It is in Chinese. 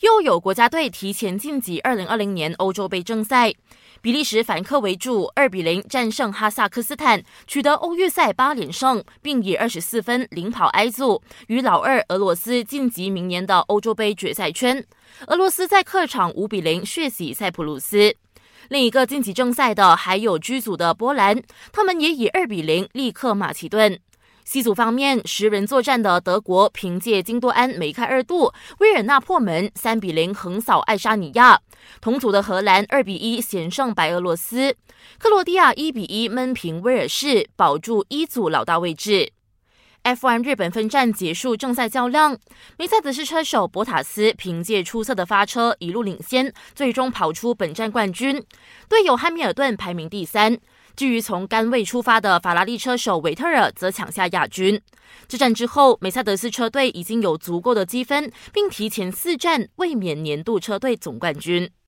又有国家队提前晋级二零二零年欧洲杯正赛。比利时反客为主，二比零战胜哈萨克斯坦，取得欧预赛八连胜，并以二十四分领跑 I 组，与老二俄罗斯晋级明年的欧洲杯决赛圈。俄罗斯在客场五比零血洗塞浦路斯。另一个晋级正赛的还有 G 组的波兰，他们也以二比零力克马其顿。C 组方面，十人作战的德国凭借金多安、梅开二度，维尔纳破门，三比零横扫爱沙尼亚。同组的荷兰二比一险胜白俄罗斯，克罗地亚一比一闷平威尔士，保住一组老大位置。F1 日本分站结束正赛较量，梅赛德斯车手博塔斯凭借出色的发车一路领先，最终跑出本站冠军。队友汉密尔顿排名第三。至于从甘位出发的法拉利车手维特尔则抢下亚军。这战之后，梅赛德斯车队已经有足够的积分，并提前四战卫冕年度车队总冠军。